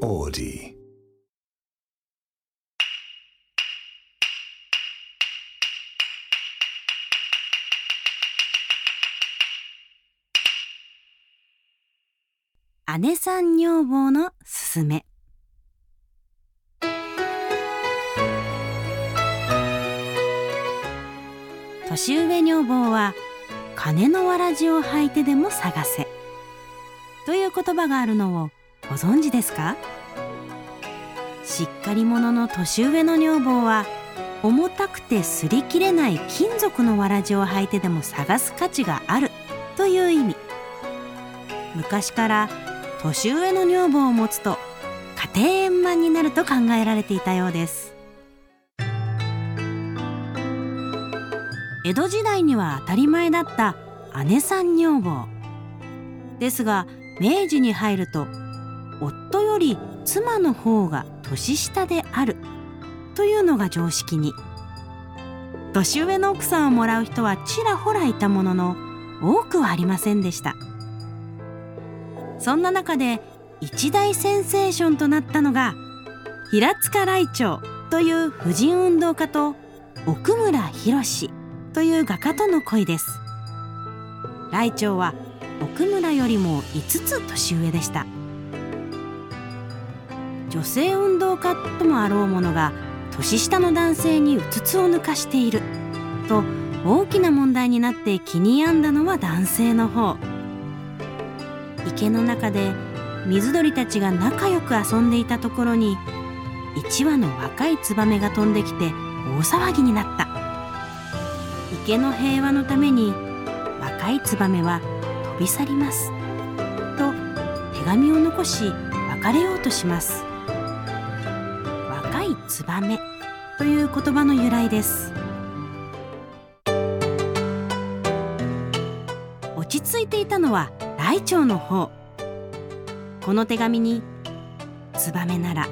Audi. 姉さん女房のすすめ年上女房は金のわらじを履いてでも探せという言葉があるのをご存知ですか？しっかり者の年上の女房は重たくて擦り切れない金属のわらじを履いてでも探す価値があるという意味。昔から年上の女房を持つと家庭円満になると考えられていたようです。江戸時代には当たり前だった姉さん女房。ですが明治に入るとより妻の方が年下である。というのが常識に。年上の奥さんをもらう人はちらほらいたものの多くはありませんでした。そんな中で一大センセーションとなったのが平塚来長という婦人運動家と奥村博という画家との恋です。来長は奥村よりも5つ年上でした。女性運動家ともあろうものが年下の男性にうつつを抜かしている。と大きな問題になって気に病んだのは男性の方。池の中で水鳥たちが仲良く遊んでいたところに1羽の若いツバメが飛んできて大騒ぎになった。池の平和のために若いツバメは飛び去ります。と手紙を残し別れようとします。ツバメという言葉の由来です。落ち着いていたのは来長の方。この手紙に「ツバメなら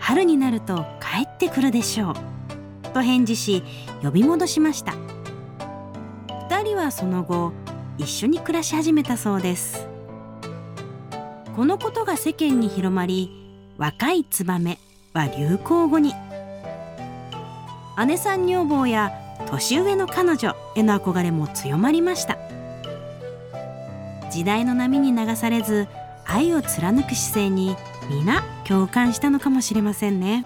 春になると帰ってくるでしょう」と返事し呼び戻しました。2人はその後一緒に暮らし始めたそうです。このことが世間に広まり若いツバメは流行語に。姉さん女房や年上の彼女への憧れも強まりました。時代の波に流されず愛を貫く姿勢に皆共感したのかもしれませんね。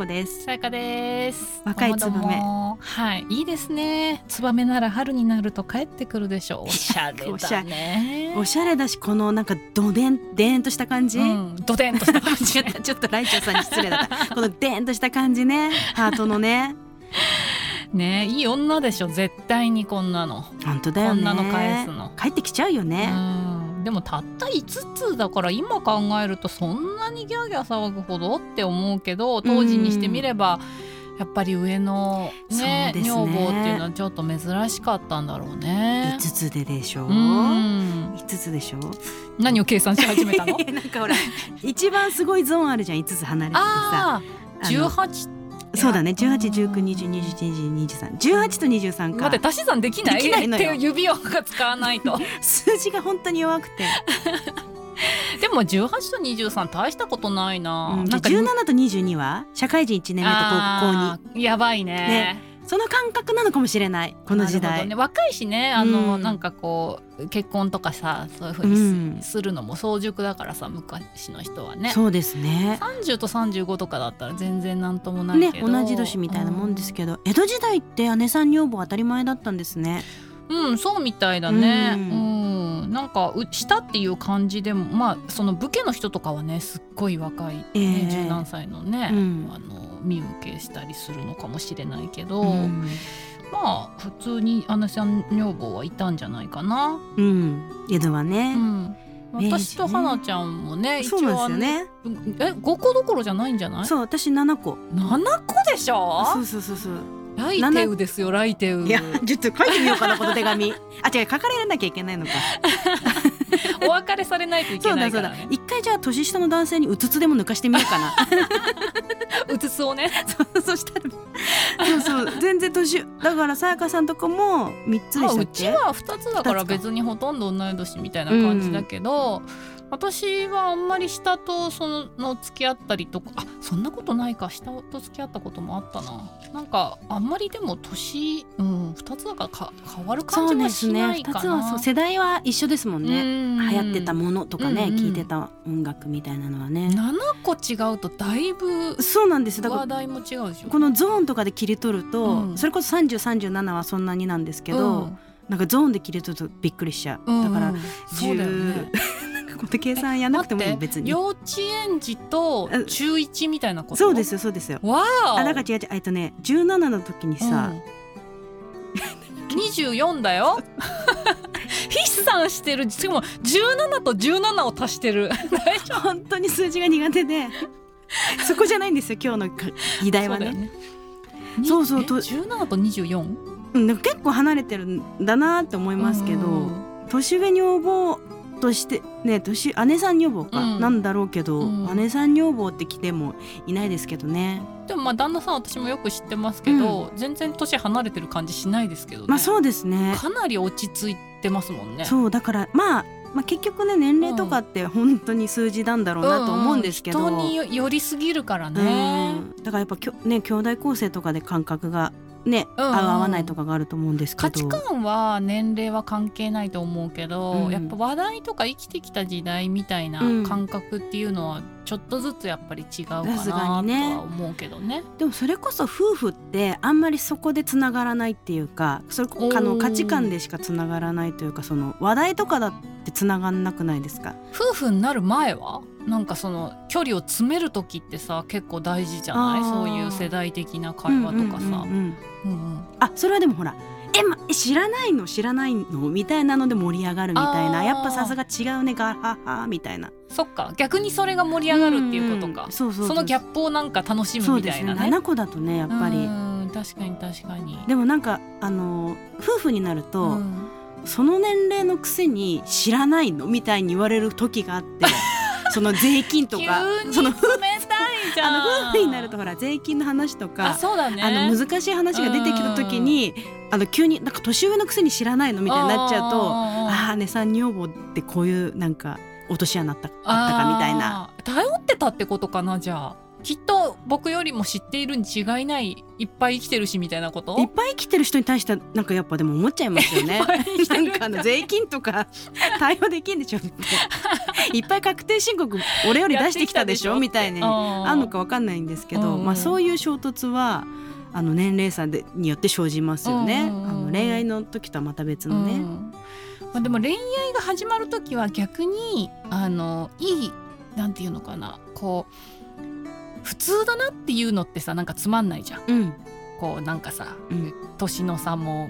子ですさやかです。若いツバメはい、いいですね。ツバメなら春になると帰ってくるでしょう。おしゃれだね。おしゃれだしこのなんかどでんでーんとした感じ、うん、ドデンとした感じ ちょっとライチョウさんに失礼だったこのでーんとした感じねハートのねね、いい女でしょ。絶対にこんなの。本当だよねこんなの返すの帰ってきちゃうよね、うん、でもたった5つだから今考えるとそんなにギャーギャー騒ぐほどって思うけど当時にしてみればやっぱり上の、ねね。女房っていうのはちょっと珍しかったんだろうね。5つででしょう、うん。5つでしょ何を計算し始めたの？なんかほら一番すごいゾーンあるじゃん5つ離れててさ。あああの18そうだね。181920212318と23か。待って足し算できないできないのよ。っていう指輪が使わないと。数字が本当に弱くて、でも18と23大したことないな,、うん、なんか17と22は？社会人1年目と高校あーやばいね。ねその感覚なのかもしれない。この時代、ね、若いしねあの、うん。なんかこう結婚とかさそういうふうにす,、るのも早熟だからさ昔の人はね。そうですね。30と35とかだったら全然なんともないねけど。同じ年みたいなもんですけど、江戸時代って姉さん女房当たり前だったんですね。うん、うんそうみたいだね。ううん、なんかうしたっていう感じでもまあその武家の人とかはねすっごい若い、ねええ。十何歳のね、うん。あの身請けしたりするのかもしれないけど、うん、まあ普通に姉さん女房はいたんじゃないかな。うん、江戸はうね、ん。明治ね私と花ちゃんもね、そうなんですよね。え5個どころじゃないんじゃない？そう私7個。7個でしょ？そうそうそうそう。ライテウですよライテウ。いやちょっと書いてみようかなこの手紙。あ違う書かれなきゃいけないのか お別れされないといけそうだそうだ。ないからね一回じゃあ年下の男性にうつつでも抜かしてみようかな。うつつをね。そしたらそうそう。全然年だからさやかさんとかも3つでしたっけ？あうちは2つだから別にほとんど同い年みたいな感じだけど、私はあんまり下とそのの付き合ったりとかあそんなことないか。下と付き合ったこともあったな。なんかあんまりでも年、うん、2つだからか変わる感じはしそうですね。2ないかなつはそう世代は一緒ですもんね。うん。流行ってたものとかね、うん。うん聞いてた音楽みたいなのはね。7個違うとだいぶそうなんです。だから話題も違うでしょ。このゾーンとかで切り取ると、うん。それこそ3037はそんなになんですけど、なんかゾーンで切り取るとびっくりしちゃう、うん。だからうんそうだよね。なんかこの計算やんなくても別に。幼稚園児と中1みたいなこと？そうですよそうですよ。わああだから違う違うえっとね17の時にさ、うん、24だよ。筆算してる。しかも17と17を足してる。本当に数字が苦手で。そこじゃないんですよ今日のか議題はね。夫だよね。えそうそうと17と 24? うん結構離れてるんだなって思いますけど、うん。年上女房としてね年姉さん女房か、うん。なんだろうけど、うん。姉さん女房って来てもいないですけどね。でもまあ旦那さん私もよく知ってますけど、全然年離れてる感じしないですけどね、まあそうですね。かなり落ち着いてますもんね。そうだからまあまあ結局ね年齢とかって本当に数字なんだろうなと思うんですけど、うんうん人によりすぎるからね、うん。だからやっぱきょね兄弟構成とかで感覚がね、うんうん合う合わないとかがあると思うんですけど。価値観は年齢は関係ないと思うけど、うん。やっぱ話題とか生きてきた時代みたいなうん感覚っていうのはちょっとずつやっぱり違うかなとは思うけどね。でもそれこそ夫婦ってあんまりそこでつながらないっていうかそれあの価値観でしかつながらないというかその話題とかだってつながんなくないですか？夫婦になる前は？なんかその距離を詰める時ってさ結構大事じゃない？そういう世代的な会話とかさ。あそれはでもほらえ、ま、え知らないの？知らないの？みたいなので盛り上がるみたいな。やっぱさすが違うね。ガハハみたいな。そっか。逆にそれが盛り上がるっていうことか、そのギャップをなんか楽しむみたいなね。7個だとねやっぱり。うん確かに確かに。でもなんかあの夫婦になると、うんその年齢のくせに知らないのみたいに言われる時があって その税金とかその あの夫婦になるとほら税金の話とあかそうだね。あの難しい話が出てきた時にあの急になんか年上のくせに知らないのみたいになっちゃうとああー姉さん女房ってこういうなんか落とし穴あったあったかみたいな。頼ってたってことかなじゃあきっと僕よりも知っているに違いないいっぱい生きてるしみたいなこと？いっぱい生きてる人に対してはなんかやっぱでも思っちゃいますよね。なんかあの税金とか対応できんでしょ。っていっぱい確定申告俺より出してきたでしょ？みたいにああるのかわかんないんですけど、うん。まあ、そういう衝突はあの年齢差でによって生じますよね、うん。あの恋愛の時とはまた別のね。うん。まあ、でも恋愛が始まる時は逆にあのいいなんていうのかな。こう普通だなっていうのってさなんかつまんないじゃん。うん。こうなんかさうん。年の差も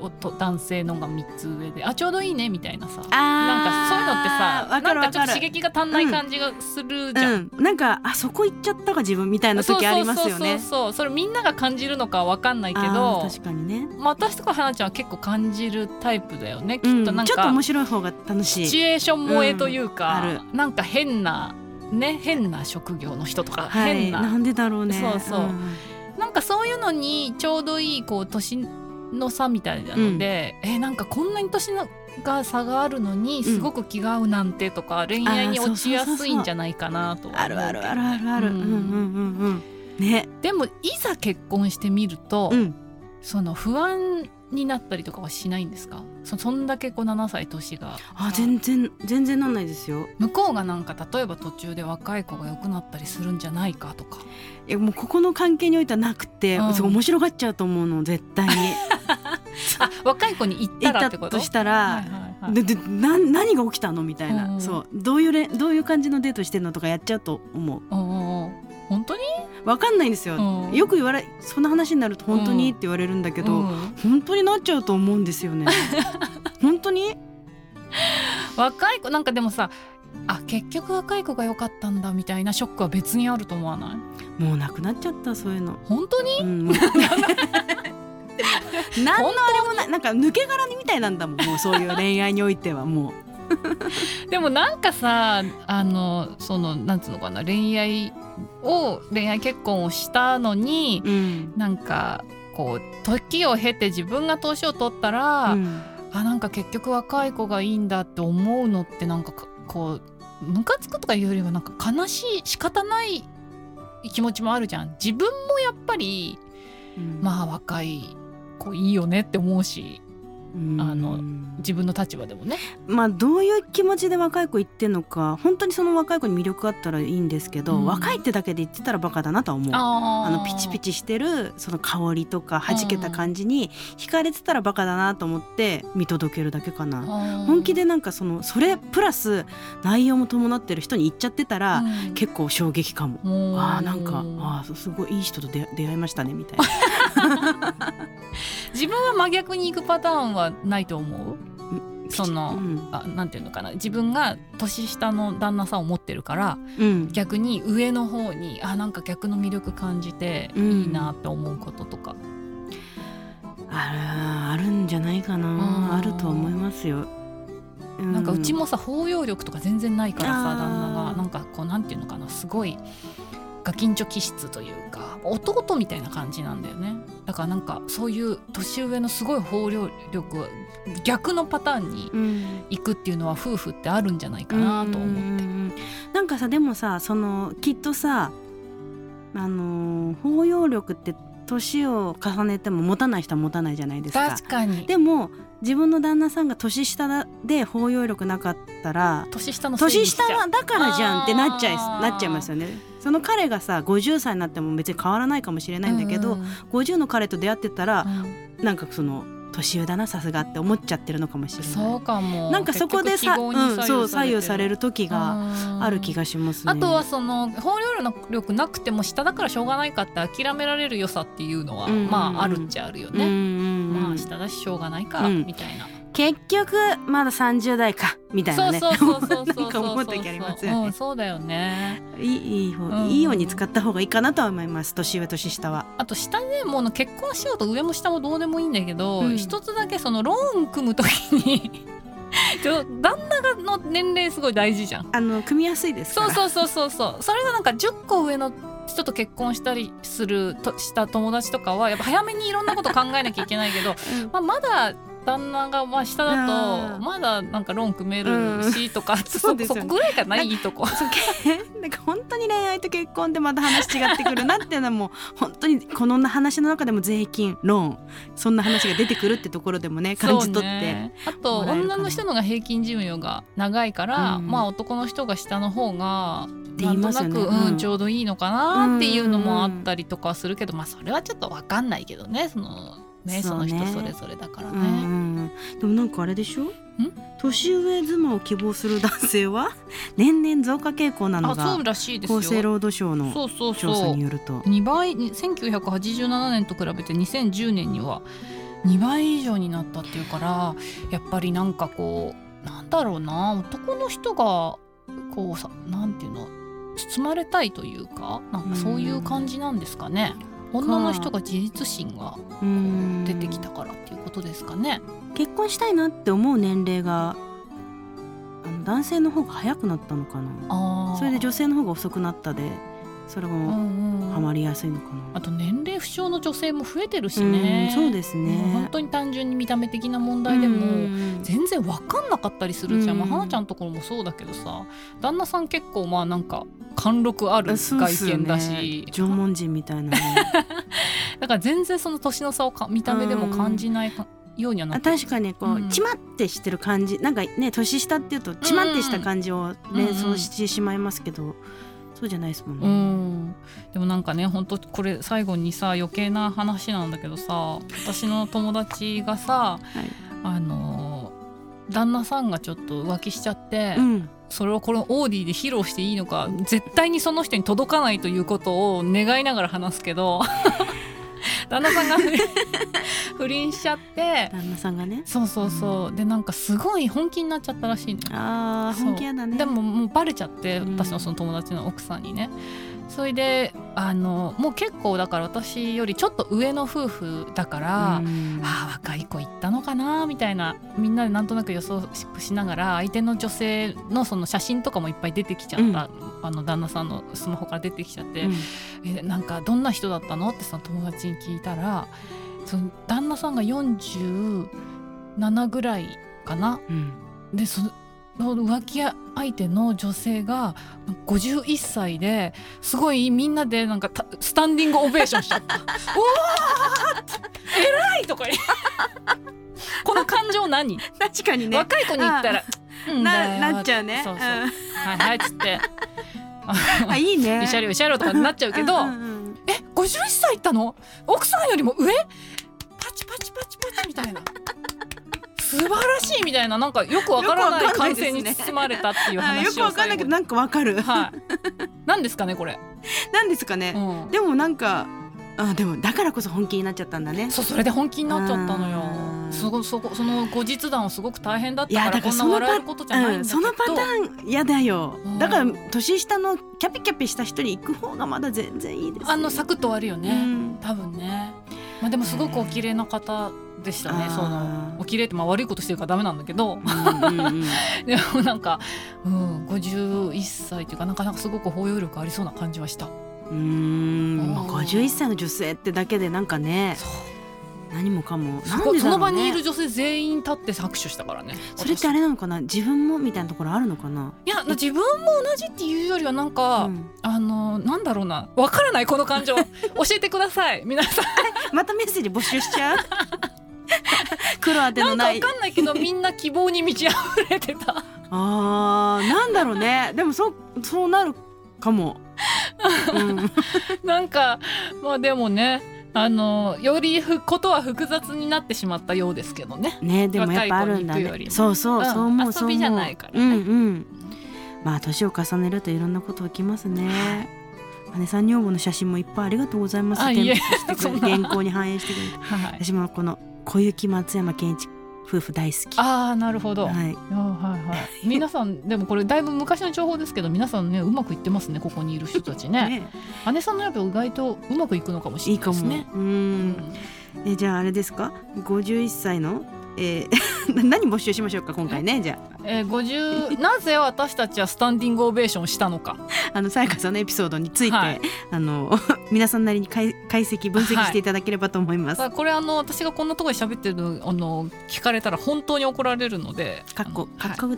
おと男性のが3つ上であちょうどいいねみたいなさ。なんかそういうのってさなんかちょっと刺激が足んない感じがするじゃん。うん、なんかあそこ行っちゃったか自分みたいな時ありますよね。そうそうそう。そうそれみんなが感じるのかわかんないけあどー確かにね、まあ私とか花ちゃんは結構感じるタイプだよねきうん。っとなんか。ちょっと面白い方が楽しい。シチュエーション萌えというか、なんか変なね変な職業の人とか、はい、変ななんでだろうね。そうそうんなんかそういうのにちょうどいいこう年の差みたいなので、えなんかこんなに年のが差があるのにすごく気が合うなんてとか、恋愛に落ちやすいんじゃないかなとはあるあるあるあるある。ううんんうんうんうん。ね。でもいざ結婚してみると、うん。その不安になったりとかはしないんですか？そそんだけこう7歳年が。あ全然全然なんないですよ。向こうがなんか例えば途中で若い子が良くなったりするんじゃないかとか。いやもうここの関係においてはなくて、うん。面白がっちゃうと思うの絶対に。あ若い子に言ったらってこと？としたはいら。はいはい。ででな何が起きたの？みたいな、うん。そう。どういうれどういう感じのデートしてんの？とかやっちゃうと思う。本当に？わかんないんですよ、うん。よく言われそんな話になると本当に、うんって言われるんだけど、うん。本当になっちゃうと思うんですよね。本当に？若い子なんかでもさあ結局若い子が良かったんだみたいなショックは別にあると思わない？もうなくなっちゃったそういうの、本当に？うん、何のあれもない。なんか抜け殻みたいなんだもんもうそういう恋愛においてはも でもなんかさあのそのなんつうのかな恋愛を恋愛結婚をしたのにうん。なんかこう時を経て自分が年を取ったら、うん。あなんか結局若い子がいいんだって思うのってなんかかこうムカつくとかいうよりはなんか悲しい仕方ない気持ちもあるじゃん。自分もやっぱりうん。まあ若い子いいよねって思うし。うんあの自分の立場でもねまあどういう気持ちで若い子言ってんのか本当にその若い子に魅力あったらいいんですけど、うん若いってだけで言ってたらバカだなとは思う。ああのピチピチしてるその香りとか弾けた感じに惹かれてたらバカだなと思って見届けるだけかな。本気でなんかそのそれプラス内容も伴ってる人に言っちゃってたら、結構衝撃かも。構あーなんかあーすごいいい人と出出会いましたねみたいな。自分は真逆に行くパターンはないと思う？そのうん。あなんていうのかな？自分が年下の旦那さんを持ってるからうん。逆に上の方にあなんか逆の魅力感じてうん。いいなって思うこととか、あるあるんじゃないかうん。なあるとは思いますよ。うなんかうちもさ包容力とか全然ないからさ旦那が。なんかこうなんていうのかな？すごいガキンチョ気質というか弟みたいな感じなんだよねだからなんかそういう年上のすごい包容力逆のパターンにうん行くっていうのは夫婦ってあるんじゃないかなと思って。うんなんかさでもさそのきっとさあのー包容力って年を重ねても持たない人は持たないじゃないですか。確かにでも自分の旦那さんが年下で包容力なかったら年下の年下はだからじゃんってなっちゃいなっちゃいますよね。その彼がさ50歳になっても別に変わらないかもしれないんだけど、うん50の彼と出会ってたらう、ん。なんかその年上だなさすがって思っちゃってるのかもしれない。そうかも。なんかそこでさ、うん、そう左右される時がある気ががしますね。あとはその包容力なくても下だからしょうがないかって諦められる良さっていうのは、うん。うんうんまああるっちゃあるようんうんね、うん。まあ下だししょうがないか、うん。みたいな結局まだ30代かみたいなね。そうそうそうそうそう思う時ありますよねうん、そうだよねいいいい方、うんいいように使った方がいいかなとは思います。年上年下は。あと下でもう結婚しようと上も下もどうでもいいんだけど、うん一つだけそのローン組む時に 旦那がの年齢すごい大事じゃんあの組みやすいです。そうそうそうそうそうそれがなんか10個上の人と結婚したりするとした友達とかはやっぱ早めにいろんなこと考えなきゃいけないけど、うんまあ、まだ旦那がまあ下だとまだなんかローン組めるしとか、そそうですよね。そこぐらいかないいとこ。なんか本当に恋愛と結婚ってまた話違ってくるなっていうのはもう本当にこの話の中でも税金ローンそんな話が出てくるってところでもね感じ取って、ねあと女の人のが平均寿命が長いから、うんまあ男の人が下の方がなんとなく、うんうん。ちょうどいいのかなっていうのもあったりとかするけど、まあそれはちょっと分かんないけどねそのねその人それぞれだからうんうね。んでもなんかあれでしょ？年上妻を希望する男性は 年々増加傾向なのあそがうらしいですよ。厚生労働省の調査によると。2倍に1987年と比べて2010年には2倍以上になったっていうからやっぱりなんかこうなんだろうな男の人がこうさなんていうの包まれたいというかなんかそういう感じなんですかね。女の人が自立心がうん。出てきたからっていうことですかね。結婚したいなって思う年齢があの男性の方が早くなったのかな。それで女性の方が遅くなったでそれがうんうん。ハマりやすいのかな、あと年齢不詳の女性も増えてるしね。うんそうですね。本当に単純に見た目的な問題でも、うん全然分かんなかったりするじゃん、うんまあ、花ちゃんのところもそうだけどさ。旦那さん結構まあなんか貫禄ある外見だし、縄文人みたいなね。だから全然その年の差をか見た目でも感じないかようにはな確かにこう、うん。ちまってしてる感じ。なんかね年下っていうとちまってした感じを連想してしまいますけど、そうじゃないですもんね。うん、でもなんかね本当これ最後にさ余計な話なんだけどさ私の友達がさはい。あの旦那さんがちょっと浮気しちゃって、うん。それをこのオーディで披露していいのか絶対にその人に届かないということを願いながら話すけど旦那さんが 不倫しちゃって。旦那さんがね。そうそうそう。でなんかすごい本気になっちゃったらしいあーそう本気やだね。でももうバレちゃってうん。私のその友達の奥さんにねそれであのもう結構だから私よりちょっと上の夫婦だから、うん。ああ若い子行ったのかなみたいなみんなでなんとなく予想しながら相手の女性のその写真とかもいっぱい出てきちゃった、あの旦那さんのスマホから出てきちゃって、うん。えなんかどんな人だったのってその友達に聞いたらその旦那さんが47ぐらいかな？うん。でその浮気相手の女性が51歳ですごいみんなでなんかたスタンディングオベーションしちゃった「おー偉い!」とか言う。この感情何、確かにね。若い子に言ったら「うん。だよななっちゃうね。そうそう、はいはい」っつって。う んあいいね「慰謝料慰謝料」とかになっちゃうけど「うんうんうん。え51歳いったの？奥さんよりも上？パチパチパチパチ」みたいな。素晴らしいみたいななんかよくわからない感性に包まれたっていう話をくわかんないけど最なんかわかるはい。何ですかねこれ。なんですかねうん。でもなんかあでもだからこそ本気になっちゃったんだねそうそれで本気になっちゃったのうよ。んすごそこその後日談はすごく大変だっいやたからだからそのパこんな笑えることじゃないんだ。うんそのパターン嫌だようんだから年下のキャピキャピした人に行く方がまだ全然いいですよあのサクッと終わるよね。うん多分ね。まあでもすごくお綺麗な方でしたね。そのお綺麗ってまあ悪いことしてるからダメなんだけど。うんうんうん でもなんか、うん、51歳っていうかなかなかすごく包容力ありそうな感じはした。うーんまあ51歳の女性ってだけでなんかねそう何もかも。なんでだろうその場にいるね女性全員立って拍手したからね。それってあれなのかな？自分もみたいなところあるのかな？いや自分も同じっていうよりはなんか、うん。あのなんだろうな。わからないこの感情。教えてください。皆さん。またメッセージ募集しちゃう？黒当てなんかわのないかんないけどみんな希望に満ち溢れてた。あーなんだろうね。でもそうそうなるかも、うん、なんかまあでもねあのよりふことは複雑になってしまったようですけどね。ねでもやっぱあるんだね。そうそう、うんそう思うそう思う遊びじゃないからね。うんうん。まあ年を重ねるといろんなこと起きますね。姉さん女房の写真もいっぱいありがとうございます。あい原稿に反映してくれて。はい。私もこの小雪松山健一夫婦大好き。ああなるほど、はい。はいはい。皆さんでもこれだいぶ昔の情報ですけど皆さんねうまくいってますねここにいる人たちね。ね。姉さんのやっぱ意外とうまくいくのかもしれないですね。ううん。んえじゃああれですか？51歳のえ ー何募集しましょうか今回ねじゃえー、50 なぜ私たちはスタンディングオベーションをしたのか。ああのさやかさんのエピソードについて、はい。あの 皆さんなりに解解析分析していただければと思います。だからこれあの私がこんなところで喋ってるのあの聞かれたら本当に怒られるので。かっこ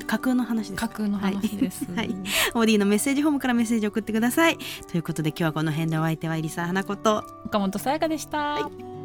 架空の話です。架空の話です、はい。オーディのメッセージフォームからメッセージ送ってください。ということで今日はこの辺でお相手は入澤花子と岡本さやかでした、はい